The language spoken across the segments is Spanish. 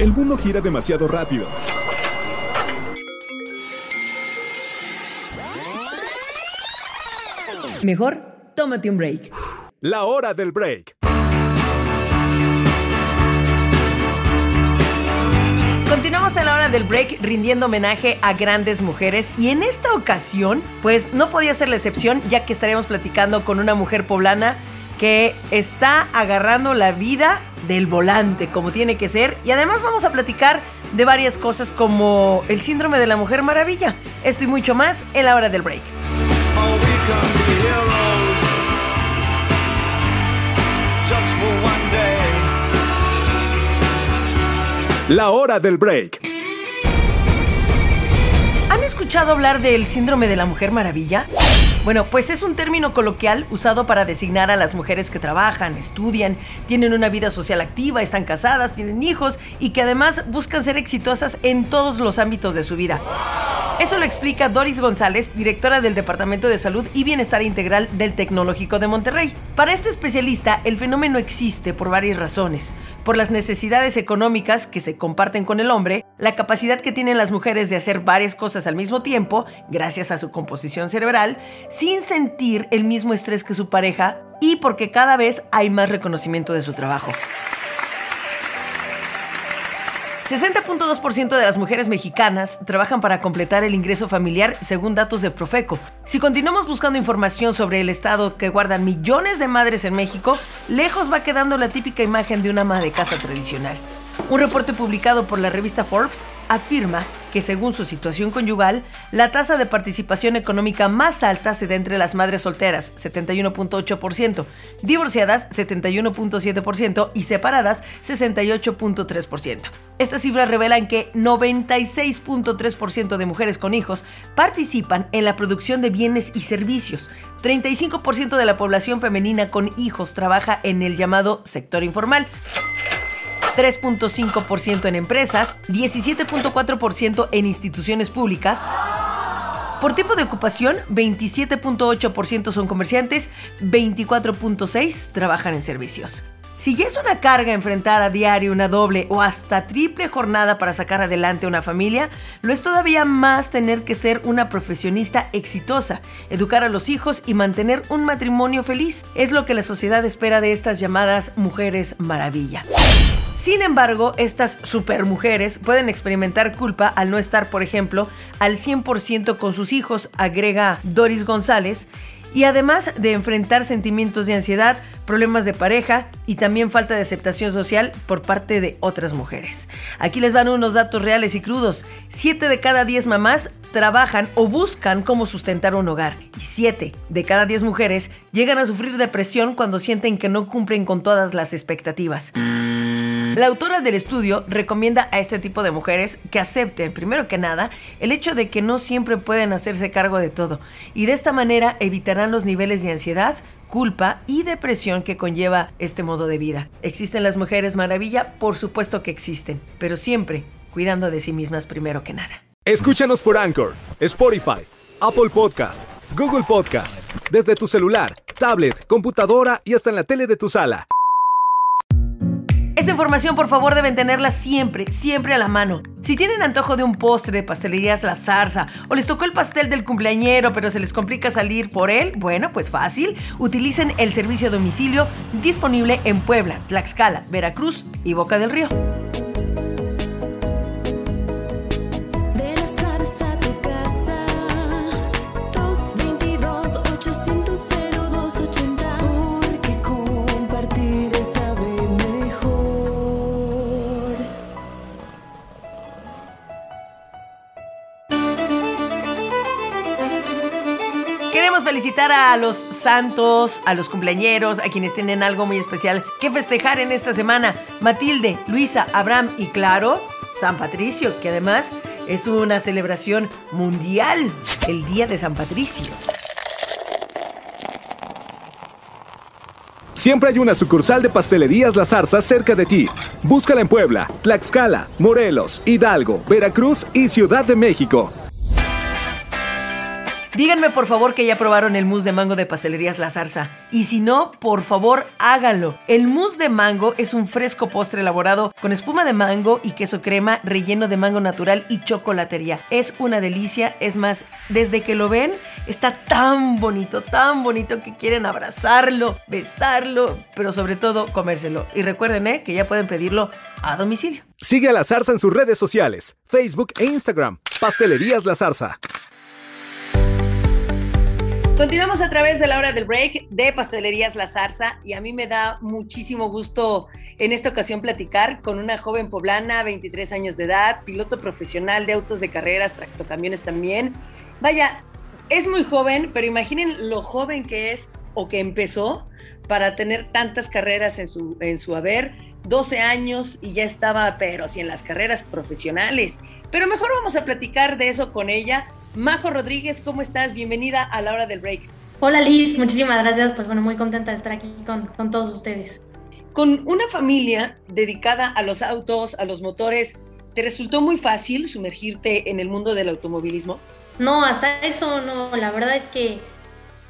El mundo gira demasiado rápido. Mejor, tómate un break. La hora del break. Continuamos en la hora del break rindiendo homenaje a grandes mujeres y en esta ocasión pues no podía ser la excepción ya que estaremos platicando con una mujer poblana que está agarrando la vida del volante como tiene que ser y además vamos a platicar de varias cosas como el síndrome de la mujer maravilla. Esto y mucho más en la hora del break. La hora del break. ¿Han escuchado hablar del síndrome de la mujer maravilla? Bueno, pues es un término coloquial usado para designar a las mujeres que trabajan, estudian, tienen una vida social activa, están casadas, tienen hijos y que además buscan ser exitosas en todos los ámbitos de su vida. Eso lo explica Doris González, directora del Departamento de Salud y Bienestar Integral del Tecnológico de Monterrey. Para este especialista, el fenómeno existe por varias razones. Por las necesidades económicas que se comparten con el hombre, la capacidad que tienen las mujeres de hacer varias cosas al mismo tiempo, gracias a su composición cerebral, sin sentir el mismo estrés que su pareja y porque cada vez hay más reconocimiento de su trabajo. 60.2% de las mujeres mexicanas trabajan para completar el ingreso familiar según datos de Profeco. Si continuamos buscando información sobre el estado que guardan millones de madres en México, lejos va quedando la típica imagen de una ama de casa tradicional. Un reporte publicado por la revista Forbes afirma que según su situación conyugal, la tasa de participación económica más alta se da entre las madres solteras, 71.8%, divorciadas, 71.7% y separadas, 68.3%. Estas cifras revelan que 96.3% de mujeres con hijos participan en la producción de bienes y servicios. 35% de la población femenina con hijos trabaja en el llamado sector informal. 3.5% en empresas, 17.4% en instituciones públicas. Por tipo de ocupación, 27.8% son comerciantes, 24.6% trabajan en servicios. Si ya es una carga enfrentar a diario una doble o hasta triple jornada para sacar adelante una familia, lo es todavía más tener que ser una profesionista exitosa, educar a los hijos y mantener un matrimonio feliz. Es lo que la sociedad espera de estas llamadas mujeres maravilla. Sin embargo, estas supermujeres pueden experimentar culpa al no estar, por ejemplo, al 100% con sus hijos, agrega Doris González, y además de enfrentar sentimientos de ansiedad, problemas de pareja y también falta de aceptación social por parte de otras mujeres. Aquí les van unos datos reales y crudos. 7 de cada 10 mamás trabajan o buscan cómo sustentar un hogar y 7 de cada 10 mujeres llegan a sufrir depresión cuando sienten que no cumplen con todas las expectativas. La autora del estudio recomienda a este tipo de mujeres que acepten, primero que nada, el hecho de que no siempre pueden hacerse cargo de todo y de esta manera evitarán los niveles de ansiedad, culpa y depresión que conlleva este modo de vida. ¿Existen las mujeres maravilla? Por supuesto que existen, pero siempre cuidando de sí mismas primero que nada. Escúchanos por Anchor, Spotify, Apple Podcast, Google Podcast, desde tu celular, tablet, computadora y hasta en la tele de tu sala. Esta información por favor deben tenerla siempre, siempre a la mano. Si tienen antojo de un postre de pastelerías La Zarza o les tocó el pastel del cumpleañero pero se les complica salir por él, bueno, pues fácil, utilicen el servicio a domicilio disponible en Puebla, Tlaxcala, Veracruz y Boca del Río. Felicitar a los santos, a los cumpleañeros, a quienes tienen algo muy especial que festejar en esta semana. Matilde, Luisa, Abraham y claro, San Patricio, que además es una celebración mundial, el Día de San Patricio. Siempre hay una sucursal de pastelerías La Zarza cerca de ti. Búscala en Puebla, Tlaxcala, Morelos, Hidalgo, Veracruz y Ciudad de México. Díganme por favor que ya probaron el mousse de mango de Pastelerías La Zarza. Y si no, por favor háganlo. El mousse de mango es un fresco postre elaborado con espuma de mango y queso crema relleno de mango natural y chocolatería. Es una delicia, es más, desde que lo ven está tan bonito, tan bonito que quieren abrazarlo, besarlo, pero sobre todo comérselo. Y recuerden ¿eh? que ya pueden pedirlo a domicilio. Sigue a La Zarza en sus redes sociales, Facebook e Instagram. Pastelerías La Zarza. Continuamos a través de la hora del break de Pastelerías La Zarza y a mí me da muchísimo gusto en esta ocasión platicar con una joven poblana, 23 años de edad, piloto profesional de autos de carreras, tractocamiones también. Vaya, es muy joven, pero imaginen lo joven que es o que empezó para tener tantas carreras en su, en su haber. 12 años y ya estaba, pero sí en las carreras profesionales. Pero mejor vamos a platicar de eso con ella. Majo Rodríguez, ¿cómo estás? Bienvenida a la hora del break. Hola Liz, muchísimas gracias. Pues bueno, muy contenta de estar aquí con, con todos ustedes. Con una familia dedicada a los autos, a los motores, ¿te resultó muy fácil sumergirte en el mundo del automovilismo? No, hasta eso no. La verdad es que,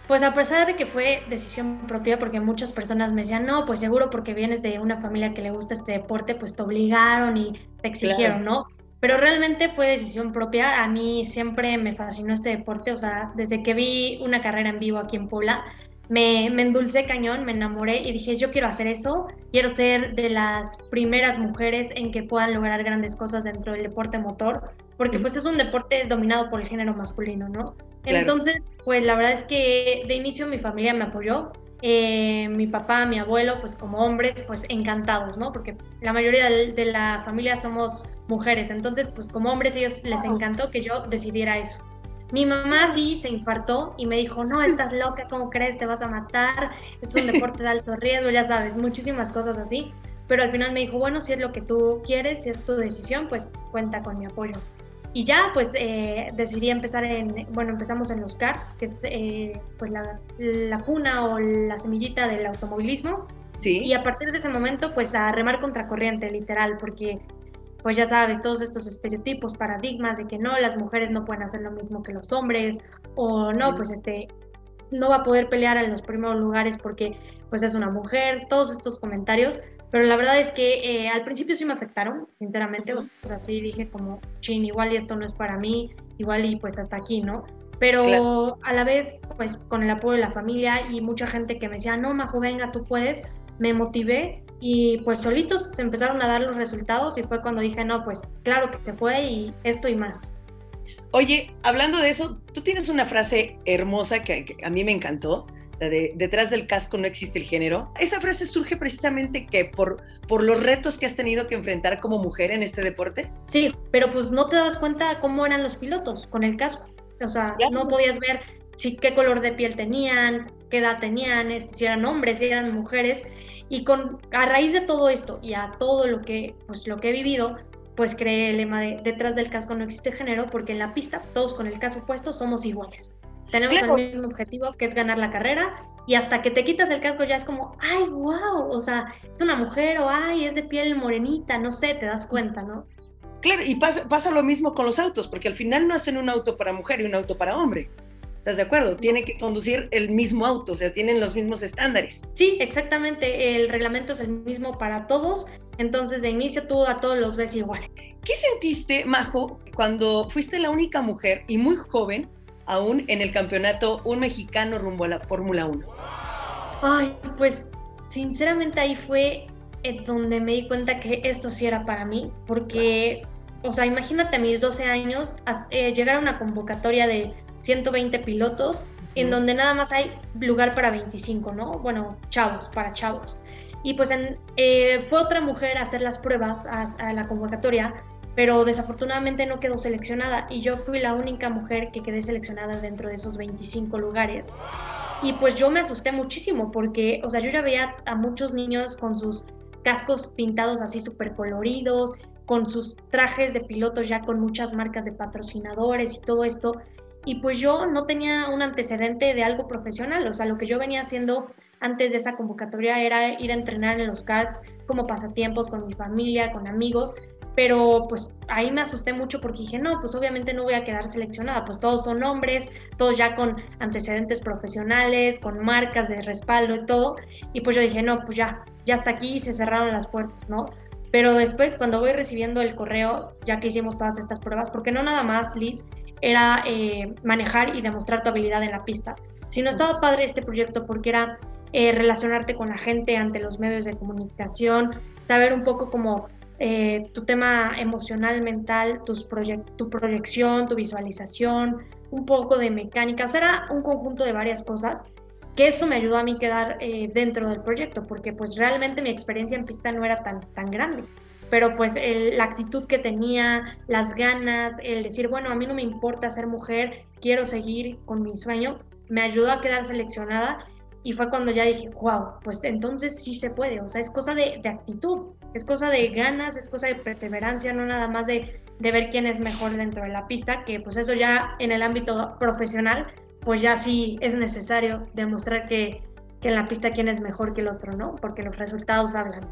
pues a pesar de que fue decisión propia, porque muchas personas me decían, no, pues seguro porque vienes de una familia que le gusta este deporte, pues te obligaron y te exigieron, ¿no? Pero realmente fue decisión propia. A mí siempre me fascinó este deporte, o sea, desde que vi una carrera en vivo aquí en Puebla, me, me endulcé cañón, me enamoré y dije, yo quiero hacer eso, quiero ser de las primeras mujeres en que puedan lograr grandes cosas dentro del deporte motor, porque pues es un deporte dominado por el género masculino, ¿no? Claro. Entonces, pues la verdad es que de inicio mi familia me apoyó, eh, mi papá, mi abuelo, pues como hombres, pues encantados, ¿no? Porque la mayoría de, de la familia somos mujeres, entonces pues como hombres ellos les encantó que yo decidiera eso. Mi mamá sí se infartó y me dijo, no, estás loca, ¿cómo crees? Te vas a matar, es un deporte de alto riesgo, ya sabes, muchísimas cosas así. Pero al final me dijo, bueno, si es lo que tú quieres, si es tu decisión, pues cuenta con mi apoyo. Y ya, pues eh, decidí empezar en, bueno, empezamos en los karts, que es eh, pues la, la cuna o la semillita del automovilismo. Sí. Y a partir de ese momento, pues a remar contracorriente, literal, porque pues ya sabes, todos estos estereotipos, paradigmas de que no, las mujeres no pueden hacer lo mismo que los hombres, o no, pues este, no va a poder pelear en los primeros lugares porque pues es una mujer, todos estos comentarios, pero la verdad es que eh, al principio sí me afectaron, sinceramente, o sea, sí dije como, chin, igual y esto no es para mí, igual y pues hasta aquí, ¿no? Pero Claro. a la vez, pues con el apoyo de la familia y mucha gente que me decía, no, Majo, venga, tú puedes, me motivé y pues solitos se empezaron a dar los resultados y fue cuando dije, no, pues claro que se puede y esto y más. Oye, hablando de eso, tú tienes una frase hermosa que, que a mí me encantó, la de detrás del casco no existe el género. Esa frase surge precisamente que por, por los retos que has tenido que enfrentar como mujer en este deporte. Sí, pero pues no te das cuenta cómo eran los pilotos con el casco. O sea, Claro. no podías ver si qué color de piel tenían, qué edad tenían, si eran hombres, si eran mujeres. Y con, a raíz de todo esto y a todo lo que, pues, lo que he vivido, pues creé el lema de detrás del casco no existe género, porque en la pista todos con el casco puesto somos iguales. Tenemos Claro. el mismo objetivo que es ganar la carrera y hasta que te quitas el casco ya es como, ay, wow, o sea, es una mujer o ay, es de piel morenita, no sé, te das cuenta, ¿no? Claro, y pasa, pasa lo mismo con los autos, porque al final no hacen un auto para mujer y un auto para hombre. ¿Estás de acuerdo? Tiene que conducir el mismo auto, o sea, tienen los mismos estándares. Sí, exactamente. El reglamento es el mismo para todos. Entonces, de inicio tú a todos los ves igual. ¿Qué sentiste, Majo, cuando fuiste la única mujer y muy joven aún en el campeonato un mexicano rumbo a la Fórmula 1? Ay, pues sinceramente ahí fue en donde me di cuenta que esto sí era para mí. Porque, o sea, imagínate a mis 12 años eh, llegar a una convocatoria de 120 pilotos en donde nada más hay lugar para 25, ¿no? Bueno, chavos, para chavos. Y pues en- eh, fue otra mujer a hacer las pruebas a, a la convocatoria, pero desafortunadamente no quedó seleccionada y yo fui la única mujer que quedé seleccionada dentro de esos 25 lugares. Y pues yo me asusté muchísimo porque, o sea, yo ya veía a muchos niños con sus cascos pintados así súper coloridos, con sus trajes de pilotos ya con muchas marcas de patrocinadores y todo esto. Y pues yo no tenía un antecedente de algo profesional, o sea, lo que yo venía haciendo antes de esa convocatoria era ir a entrenar en los karts como pasatiempos con mi familia, con amigos, pero pues ahí me asusté mucho porque dije, no, pues obviamente no voy a quedar seleccionada, pues todos son hombres, todos ya con antecedentes profesionales, con marcas de respaldo y todo, y pues yo dije, no, pues ya, ya hasta aquí se cerraron las puertas, ¿no? Pero después, cuando voy recibiendo el correo, ya que hicimos todas estas pruebas, porque no nada más, Liz, era eh, manejar y demostrar tu habilidad en la pista, sino estaba padre este proyecto porque era eh, relacionarte con la gente ante los medios de comunicación, saber un poco como eh, tu tema emocional, mental, tus tu proyección, tu visualización, un poco de mecánica, o sea, era un conjunto de varias cosas que eso me ayudó a mí quedar eh, dentro del proyecto, porque pues realmente mi experiencia en pista no era tan, tan grande, pero pues la actitud que tenía, las ganas, el decir, bueno, a mí no me importa ser mujer, quiero seguir con mi sueño, me ayudó a quedar seleccionada y fue cuando ya dije, wow, pues entonces sí se puede, o sea, es cosa de, de actitud, es cosa de ganas, es cosa de perseverancia, no nada más de, de, ver quién es mejor dentro de la pista, que pues eso ya en el ámbito profesional, pues ya sí es necesario demostrar que, que en la pista quién es mejor que el otro, ¿no? Porque los resultados hablan.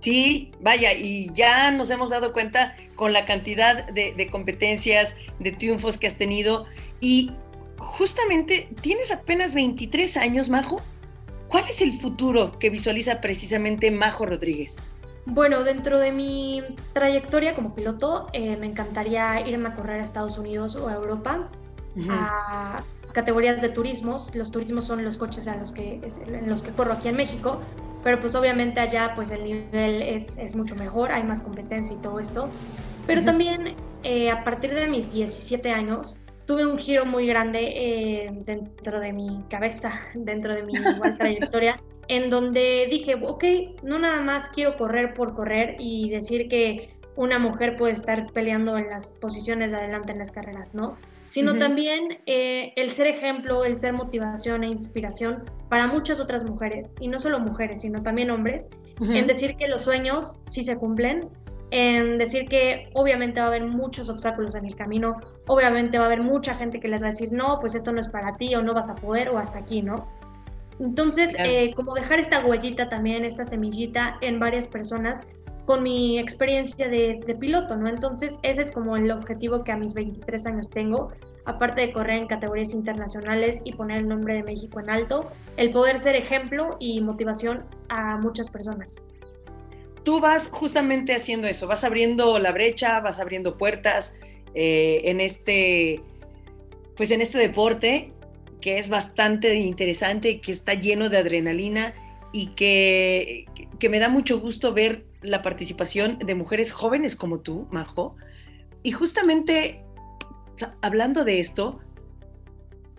Sí, vaya, y ya nos hemos dado cuenta con la cantidad de, de competencias, de triunfos que has tenido, y justamente tienes apenas 23 años, Majo. ¿Cuál es el futuro que visualiza precisamente Majo Rodríguez? Bueno, dentro de mi trayectoria como piloto, eh, me encantaría irme a correr a Estados Unidos o a Europa, uh -huh. a categorías de turismos. Los turismos son los coches a los que, en los que corro aquí en México, pero pues obviamente allá pues el nivel es, es mucho mejor, hay más competencia y todo esto. Pero uh -huh. también eh, a partir de mis 17 años, tuve un giro muy grande eh, dentro de mi cabeza, dentro de mi igual trayectoria, en donde dije, ok, no nada más quiero correr por correr y decir que una mujer puede estar peleando en las posiciones de adelante en las carreras, ¿no? Sino uh -huh. también eh, el ser ejemplo, el ser motivación e inspiración para muchas otras mujeres, y no solo mujeres, sino también hombres, uh -huh. en decir que los sueños sí se cumplen, en decir que obviamente va a haber muchos obstáculos en el camino, obviamente va a haber mucha gente que les va a decir, no, pues esto no es para ti o no vas a poder o hasta aquí, ¿no? Entonces, claro. eh, como dejar esta huellita también, esta semillita en varias personas con mi experiencia de, de, piloto, ¿no? Entonces, ese es como el objetivo que a mis 23 años tengo, aparte de correr en categorías internacionales y poner el nombre de México en alto, el poder ser ejemplo y motivación a muchas personas tú vas justamente haciendo eso, vas abriendo la brecha, vas abriendo puertas eh, en este, pues en este deporte que es bastante interesante, que está lleno de adrenalina y que, que me da mucho gusto ver la participación de mujeres jóvenes como tú, Majo. Y justamente hablando de esto,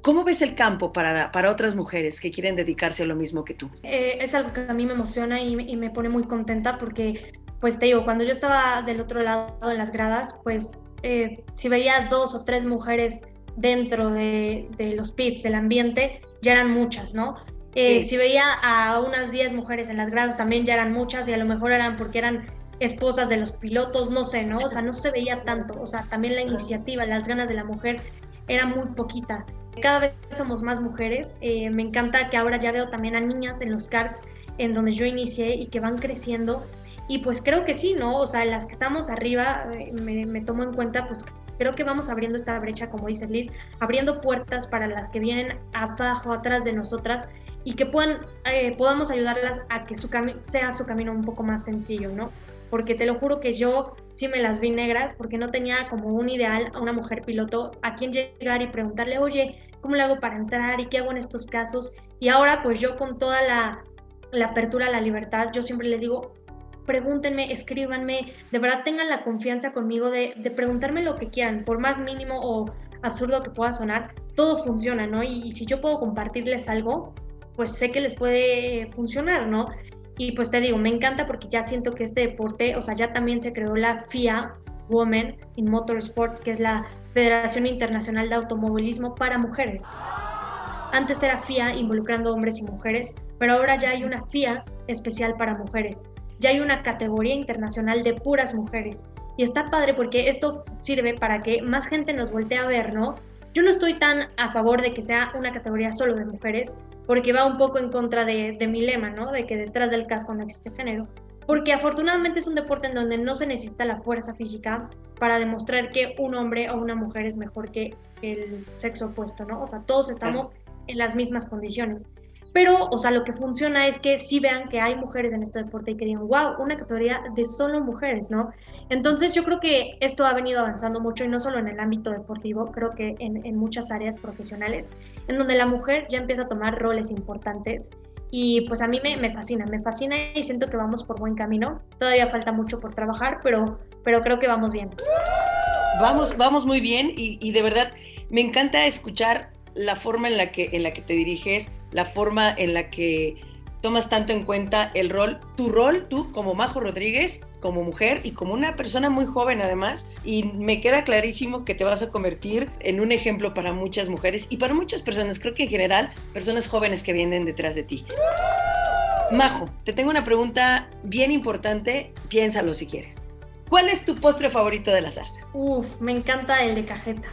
¿Cómo ves el campo para, para, otras mujeres que quieren dedicarse a lo mismo que tú? Eh, es algo que a mí me emociona y, me pone muy contenta porque, pues te digo, cuando yo estaba del otro lado de las gradas, pues eh, si veía dos o tres mujeres dentro de, de, los pits, del ambiente, ya eran muchas, ¿no? Eh, sí. Si veía a unas 10 mujeres en las gradas, también ya eran muchas y a lo mejor eran porque eran esposas de los pilotos, no sé, ¿no? O sea, no se veía tanto, o sea, también la iniciativa, las ganas de la mujer era muy poquita. Cada vez somos más mujeres. Eh, me encanta que ahora ya veo también a niñas en los karts en donde yo inicié y que van creciendo. Y pues creo que sí, ¿no? O sea, las que estamos arriba, eh, me, me, tomo en cuenta, pues creo que vamos abriendo esta brecha, como dices Liz, abriendo puertas para las que vienen abajo, atrás de nosotras y que puedan, eh, podamos ayudarlas a que su sea su camino un poco más sencillo, ¿no? Porque te lo juro que yo sí me las vi negras porque no tenía como un ideal a una mujer piloto a quien llegar y preguntarle, oye, ¿cómo le hago para entrar y qué hago en estos casos? Y ahora pues yo con toda la, la apertura, la libertad, yo siempre les digo, pregúntenme, escríbanme, de verdad tengan la confianza conmigo de, de, preguntarme lo que quieran, por más mínimo o absurdo que pueda sonar, todo funciona, ¿no? Y, y, si yo puedo compartirles algo, pues sé que les puede funcionar, ¿no? Y pues te digo, me encanta porque ya siento que este deporte, o sea, ya también se creó la FIA Women in Motorsport, que es la Federación Internacional de Automovilismo para Mujeres. Antes era FIA involucrando hombres y mujeres, pero ahora ya hay una FIA especial para mujeres. Ya hay una categoría internacional de puras mujeres. Y está padre porque esto sirve para que más gente nos voltee a ver, ¿no? Yo no estoy tan a favor de que sea una categoría solo de mujeres, porque va un poco en contra de, de mi lema, ¿no? De que detrás del casco no existe género. porque afortunadamente es un deporte en donde no se necesita la fuerza física para demostrar que un hombre o una mujer es mejor que el sexo opuesto, ¿no? O sea, todos estamos en las mismas condiciones. Pero, o sea, lo que funciona es que sí vean que hay mujeres en este deporte y que digan, wow, una categoría de solo mujeres, ¿no? Entonces yo creo que esto ha venido avanzando mucho y no solo en el ámbito deportivo, creo que en, en muchas áreas profesionales, en donde la mujer ya empieza a tomar roles importantes y pues a mí me, me, fascina, me fascina y siento que vamos por buen camino. Todavía falta mucho por trabajar, pero, pero creo que vamos bien. Vamos, vamos muy bien y, y de verdad me encanta escuchar la forma en la que, en la que te diriges, la forma en la que tomas tanto en cuenta el rol, tu rol, tú como Majo Rodríguez, como mujer y como una persona muy joven además, y me queda clarísimo que te vas a convertir en un ejemplo para muchas mujeres y para muchas personas, creo que en general, personas jóvenes que vienen detrás de ti. Majo, te tengo una pregunta bien importante, piénsalo si quieres. ¿Cuál es tu postre favorito de la zarza? Uf, me encanta el de cajeta.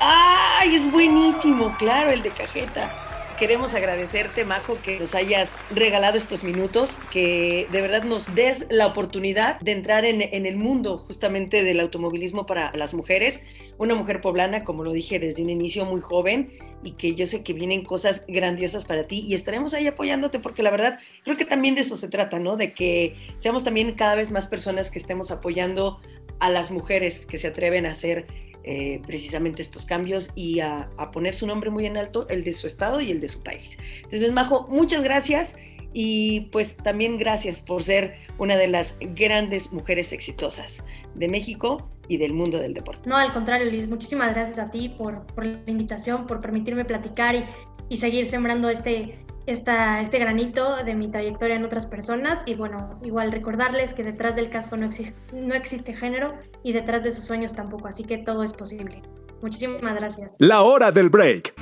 ¡Ay, es buenísimo! Claro, el de cajeta queremos agradecerte, Majo, que nos hayas regalado estos minutos, que de verdad nos des la oportunidad de entrar en, el mundo justamente del automovilismo para las mujeres. Una mujer poblana, como lo dije desde un inicio, muy joven y que yo sé que vienen cosas grandiosas para ti y estaremos ahí apoyándote porque la verdad creo que también de eso se trata, ¿no? De que seamos también cada vez más personas que estemos apoyando a las mujeres que se atreven a hacer eh, precisamente estos cambios y a, poner su nombre muy en alto, el de su estado y el de su país. Entonces, Majo, muchas gracias y pues también gracias por ser una de las grandes mujeres exitosas de México y del mundo del deporte. No, al contrario, Liz, muchísimas gracias a ti por, por la invitación, por permitirme platicar y, y seguir sembrando este, esta, este granito de mi trayectoria en otras personas y bueno, igual recordarles que detrás del casco no, existe no existe género y detrás de sus sueños tampoco, así que todo es posible. Muchísimas gracias. La hora del break.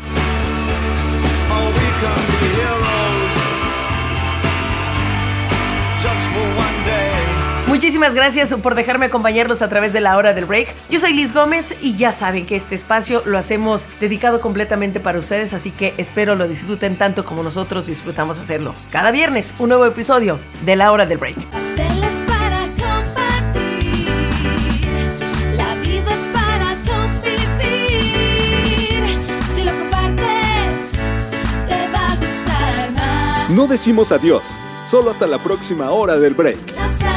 Oh, Muchísimas gracias por dejarme acompañarlos a través de la hora del break. Yo soy Liz Gómez y ya saben que este espacio lo hacemos dedicado completamente para ustedes, así que espero lo disfruten tanto como nosotros disfrutamos hacerlo. Cada viernes, un nuevo episodio de la hora del break. No decimos adiós, solo hasta la próxima hora del break. La